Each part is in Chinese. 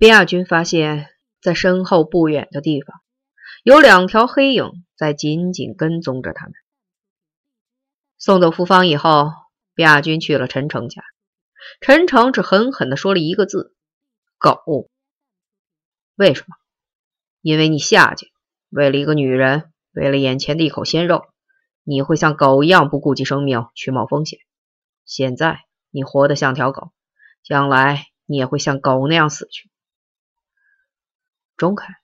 边亚军发现，在身后不远的地方，有两条黑影在紧紧跟踪着他们。送走福芳以后，边亚军去了陈诚家。陈诚只狠狠地说了一个字：“狗。”为什么？因为你下去，为了一个女人，为了眼前的一口鲜肉，你会像狗一样不顾及生命去冒风险。现在你活得像条狗，将来你也会像狗那样死去。中肯，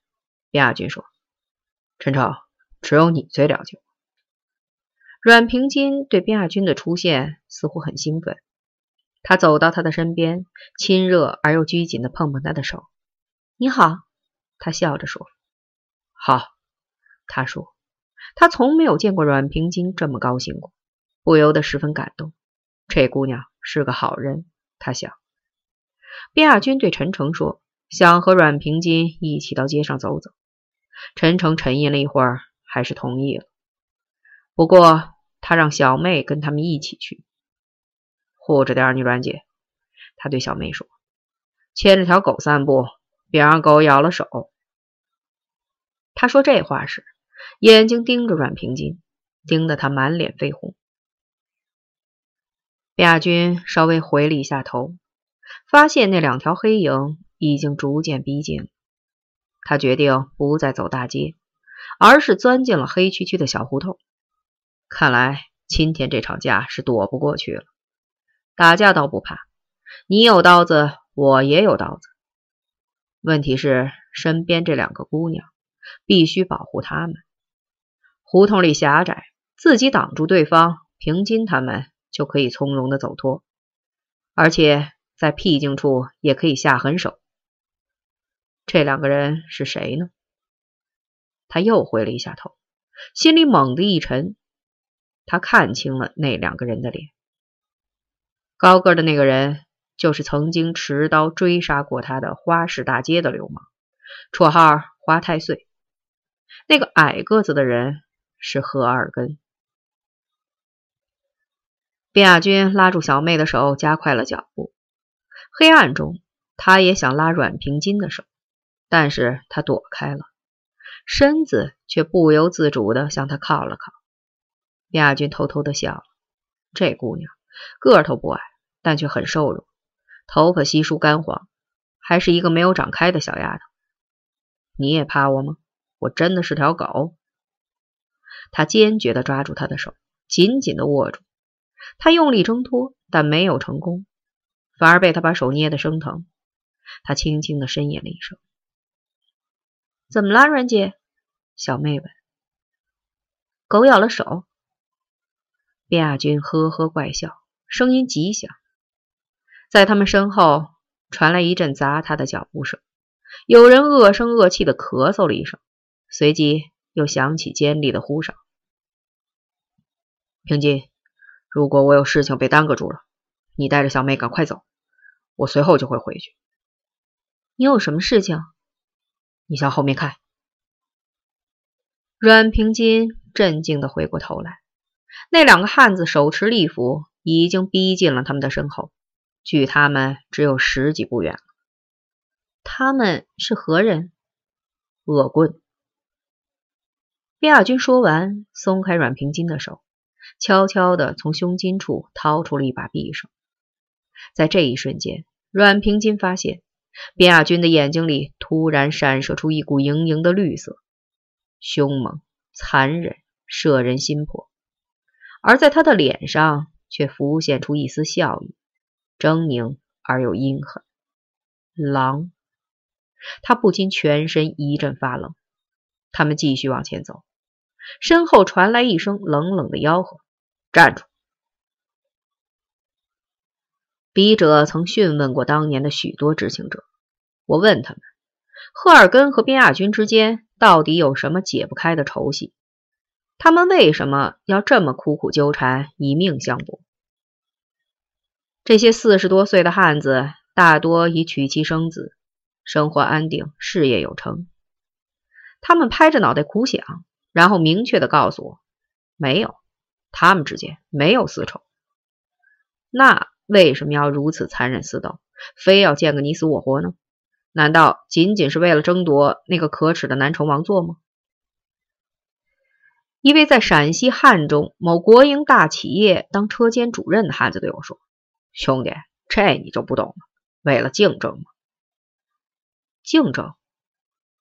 边亚军说：“陈诚，只有你最了解我。”阮平金对边亚军的出现似乎很兴奋，他走到他的身边，亲热而又拘谨地碰碰他的手。“你好。”他笑着说：“好。”他说：“他从没有见过阮平金这么高兴过，不由得十分感动。这姑娘是个好人。”他想。边亚军对陈诚说：“想和阮平金一起到街上走走。”陈诚沉吟了一会儿，还是同意了。不过他让小妹跟他们一起去，护着点你阮姐。他对小妹说：“牵着条狗散步。”别让狗咬了手。他说这话时，眼睛盯着阮平金，盯得他满脸绯红。亚军稍微回了一下头，发现那两条黑影已经逐渐逼近。他决定不再走大街，而是钻进了黑黢黢的小胡同。看来今天这场架是躲不过去了。打架倒不怕，你有刀子，我也有刀子。问题是身边这两个姑娘，必须保护她们。胡同里狭窄，自己挡住对方，平津他们就可以从容的走脱，而且在僻静处也可以下狠手。这两个人是谁呢？他又回了一下头，心里猛地一沉。他看清了那两个人的脸，高个的那个人。就是曾经持刀追杀过他的花市大街的流氓，绰号花太岁。那个矮个子的人是何二根。卞亚军拉住小妹的手，加快了脚步。黑暗中，他也想拉阮平金的手，但是他躲开了，身子却不由自主的向他靠了靠。亚军偷偷的笑了。这姑娘个头不矮，但却很瘦弱。头发稀疏干黄，还是一个没有长开的小丫头。你也怕我吗？我真的是条狗。他坚决地抓住她的手，紧紧地握住。他用力挣脱，但没有成功，反而被他把手捏得生疼。他轻轻地呻吟了一声：“怎么了，阮姐？”小妹问。“狗咬了手。”卞亚军呵呵怪笑，声音极响。在他们身后传来一阵砸他的脚步声，有人恶声恶气的咳嗽了一声，随即又响起尖利的呼哨。平金，如果我有事情被耽搁住了，你带着小妹赶快走，我随后就会回去。你有什么事情？你向后面看。阮平金镇静的回过头来，那两个汉子手持利斧，已经逼近了他们的身后。距他们只有十几步远了。他们是何人？恶棍。边亚军说完，松开阮平金的手，悄悄地从胸襟处掏出了一把匕首。在这一瞬间，阮平金发现边亚军的眼睛里突然闪射出一股莹莹的绿色，凶猛、残忍、摄人心魄。而在他的脸上却浮现出一丝笑意。狰狞而又阴狠，狼。他不禁全身一阵发冷。他们继续往前走，身后传来一声冷冷的吆喝：“站住！”笔者曾讯问过当年的许多知情者，我问他们：赫尔根和边亚军之间到底有什么解不开的仇隙？他们为什么要这么苦苦纠缠，以命相搏？这些四十多岁的汉子大多已娶妻生子，生活安定，事业有成。他们拍着脑袋苦想，然后明确的告诉我：没有，他们之间没有私仇。那为什么要如此残忍厮斗，非要见个你死我活呢？难道仅仅是为了争夺那个可耻的南城王座吗？一位在陕西汉中某国营大企业当车间主任的汉子对我说：“兄弟，这你就不懂了。为了竞争吗？竞争，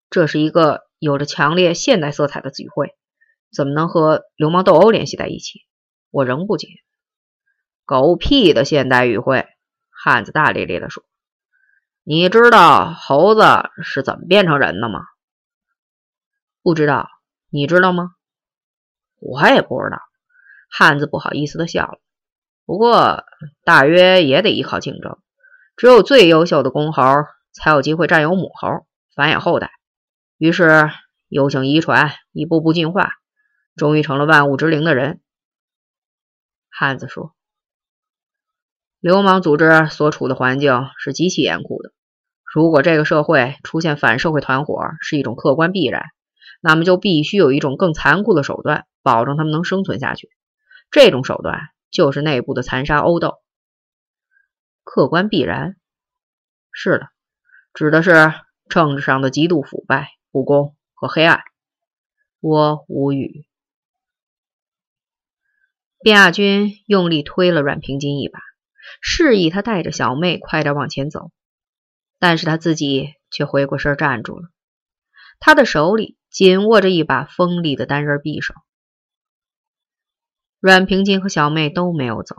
这是一个有着强烈现代色彩的聚会，怎么能和流氓斗殴联系在一起？我仍不解。狗屁的现代语汇！”汉子大咧咧地说。你知道猴子是怎么变成人的吗？不知道，你知道吗？我也不知道。汉子不好意思的笑了。不过大约也得依靠竞争，只有最优秀的公猴才有机会占有母猴，繁衍后代。于是有请遗传，一步步进化，终于成了万物之灵的人。汉子说：“流氓组织所处的环境是极其严酷的。”如果这个社会出现反社会团伙是一种客观必然，那么就必须有一种更残酷的手段，保证他们能生存下去。这种手段就是内部的残杀殴斗。客观必然，是的，指的是政治上的极度腐败、不公和黑暗。我无语。卞亚军用力推了阮平金一把，示意他带着小妹快点往前走。但是他自己却回过身站住了，他的手里紧握着一把锋利的单刃匕首。阮平金和小妹都没有走，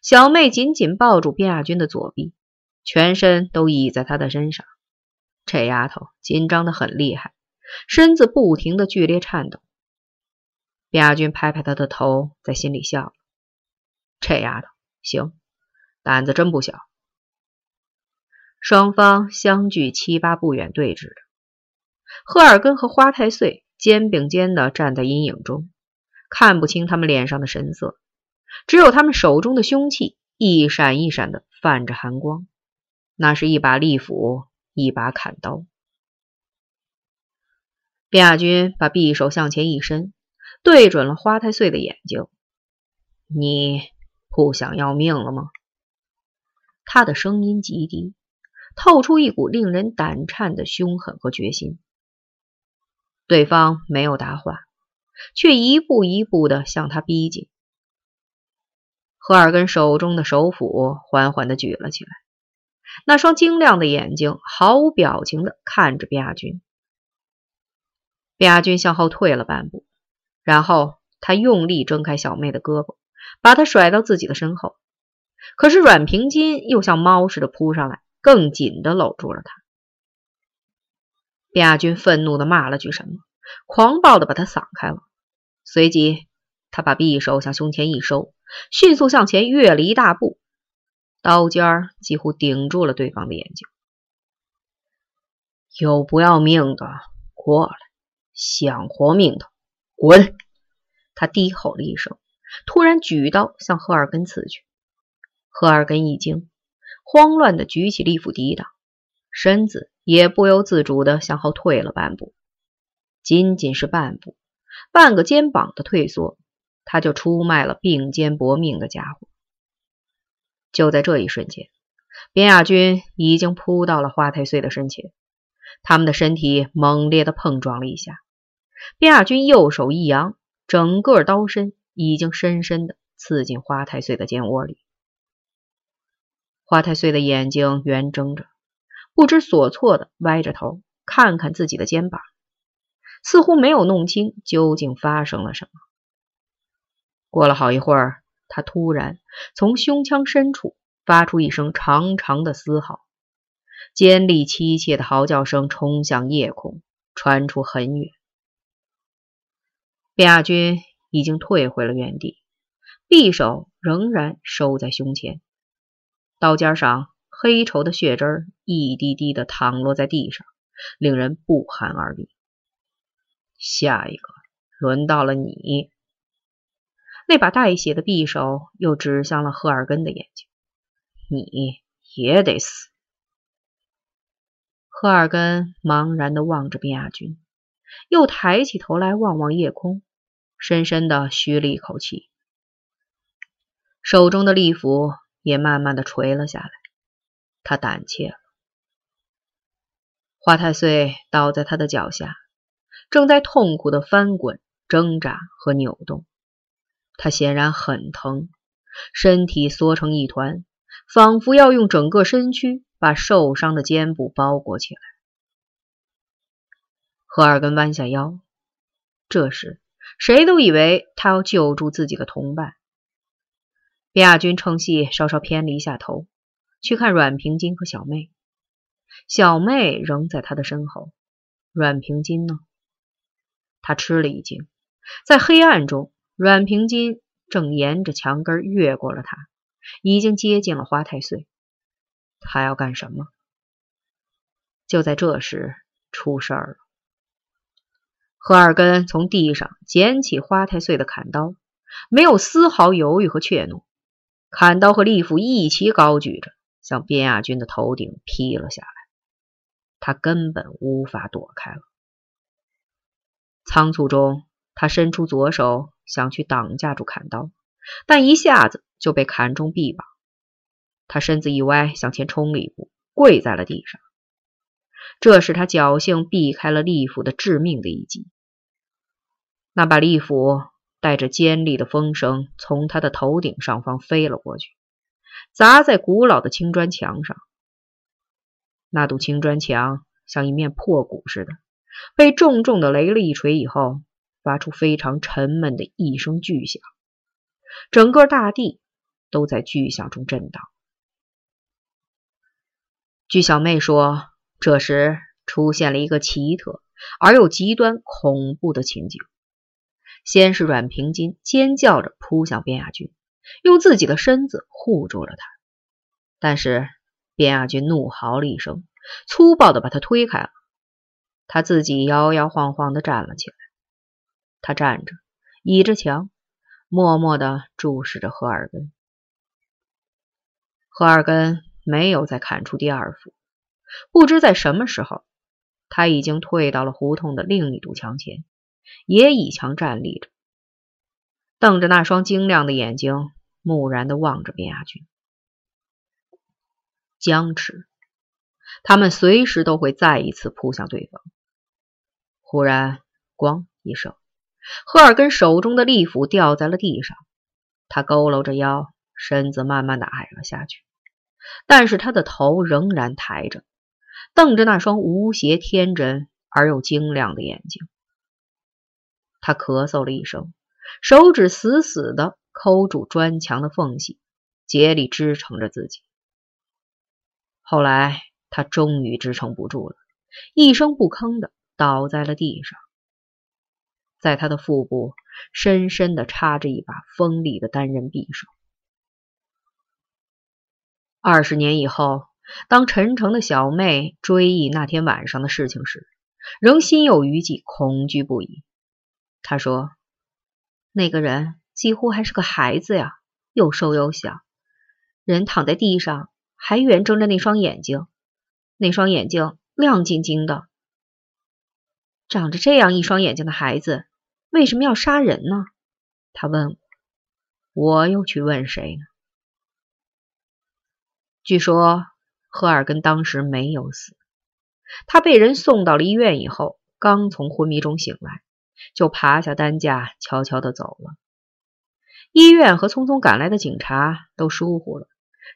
小妹紧紧抱住卞亚军的左臂，全身都倚在他的身上。这丫头紧张的很厉害，身子不停的剧烈颤抖。卞亚军拍拍她的头，在心里笑了：这丫头行，胆子真不小。双方相距七八步远对峙着，赫尔根和花太岁肩并肩的站在阴影中，看不清他们脸上的神色，只有他们手中的凶器一闪一闪的泛着寒光，那是一把利斧，一把砍刀。卞亚军把匕首向前一伸，对准了花太岁的眼睛：“你不想要命了吗？”他的声音极低。透出一股令人胆颤的凶狠和决心。对方没有答话，却一步一步的向他逼近。赫尔根手中的手斧缓缓的举了起来，那双晶亮的眼睛毫无表情的看着卞亚军。卞亚军向后退了半步，然后他用力挣开小妹的胳膊，把她甩到自己的身后。可是阮平金又像猫似的扑上来。更紧的搂住了他。卞亚军愤怒的骂了句什么，狂暴的把他搡开了。随即，他把匕首向胸前一收，迅速向前跃了一大步，刀尖几乎顶住了对方的眼睛。有不要命的，过来！想活命的，滚！他低吼了一声，突然举刀向赫尔根刺去。赫尔根一惊。慌乱的举起利斧抵挡，身子也不由自主的向后退了半步。仅仅是半步，半个肩膀的退缩，他就出卖了并肩搏命的家伙。就在这一瞬间，边亚军已经扑到了花太岁的身前，他们的身体猛烈的碰撞了一下。边亚军右手一扬，整个刀身已经深深的刺进花太岁的肩窝里。花太岁的眼睛圆睁着，不知所措的歪着头看看自己的肩膀，似乎没有弄清究竟发生了什么。过了好一会儿，他突然从胸腔深处发出一声长长的嘶嚎，尖利凄切的嚎叫声冲向夜空，传出很远。卞亚军已经退回了原地，匕首仍然收在胸前。刀尖上黑稠的血汁一滴滴的淌落在地上，令人不寒而栗。下一个，轮到了你。那把带血的匕首又指向了赫尔根的眼睛，你也得死。赫尔根茫然的望着边亚军，又抬起头来望望夜空，深深的吁了一口气，手中的利斧。也慢慢的垂了下来，他胆怯了。花太岁倒在他的脚下，正在痛苦的翻滚、挣扎和扭动。他显然很疼，身体缩成一团，仿佛要用整个身躯把受伤的肩部包裹起来。赫尔根弯下腰，这时谁都以为他要救助自己的同伴。亚军趁隙稍稍偏离一下头，去看阮平金和小妹。小妹仍在他的身后。阮平金呢？他吃了一惊，在黑暗中，阮平金正沿着墙根越过了他，已经接近了花太岁。他要干什么？就在这时，出事儿了。何二根从地上捡起花太岁的砍刀，没有丝毫犹豫和怯懦，砍刀和利斧一齐高举着，向边亚军的头顶劈了下来。他根本无法躲开了。仓促中，他伸出左手想去挡架住砍刀，但一下子就被砍中臂膀。他身子一歪，向前冲了一步，跪在了地上。这使他侥幸避开了利斧的致命的一击。那把利斧带着尖利的风声从他的头顶上方飞了过去，砸在古老的青砖墙上。那堵青砖墙像一面破鼓似的，被重重的雷了一锤以后，发出非常沉闷的一声巨响，整个大地都在巨响中震荡。据小妹说，这时出现了一个奇特而又极端恐怖的情景：先是阮平金尖叫着扑向边亚军，用自己的身子护住了他，但是。边亚军怒嚎了一声，粗暴的把他推开了。他自己摇摇晃晃的站了起来。他站着，倚着墙，默默的注视着何尔根。何尔根没有再砍出第二斧。不知在什么时候，他已经退到了胡同的另一堵墙前，也倚墙站立着，瞪着那双晶亮的眼睛，木然的望着边亚军。僵持，他们随时都会再一次扑向对方。忽然，咣一声，赫尔根手中的利斧掉在了地上。他佝偻着腰，身子慢慢的矮了下去，但是他的头仍然抬着，瞪着那双无邪、天真而又晶亮的眼睛。他咳嗽了一声，手指死死的抠住砖墙的缝隙，竭力支撑着自己。后来，他终于支撑不住了，一声不吭的倒在了地上。在他的腹部深深的插着一把锋利的单刃匕首。二十年以后，当陈诚的小妹追忆那天晚上的事情时，仍心有余悸，恐惧不已。他说：“那个人几乎还是个孩子呀，又瘦又小，人躺在地上。”还圆睁着那双眼睛，那双眼睛亮晶晶的。长着这样一双眼睛的孩子，为什么要杀人呢？他问我，我又去问谁呢？据说赫尔根当时没有死，他被人送到了医院以后，刚从昏迷中醒来，就爬下担架，悄悄的走了。医院和匆匆赶来的警察都疏忽了。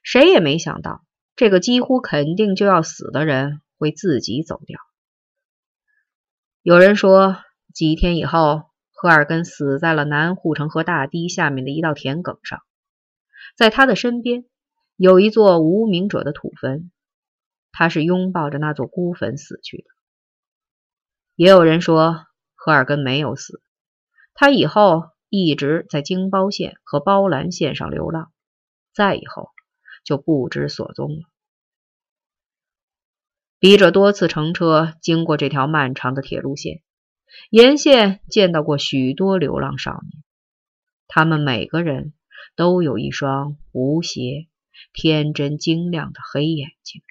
谁也没想到，这个几乎肯定就要死的人会自己走掉。有人说，几天以后，赫尔根死在了南护城河大堤下面的一道田埂上，在他的身边有一座无名者的土坟，他是拥抱着那座孤坟死去的。也有人说，赫尔根没有死，他以后一直在京包线和包兰线上流浪，再以后。就不知所踪了。笔者多次乘车经过这条漫长的铁路线，沿线见到过许多流浪少年，他们每个人都有一双无邪、天真、晶亮的黑眼睛。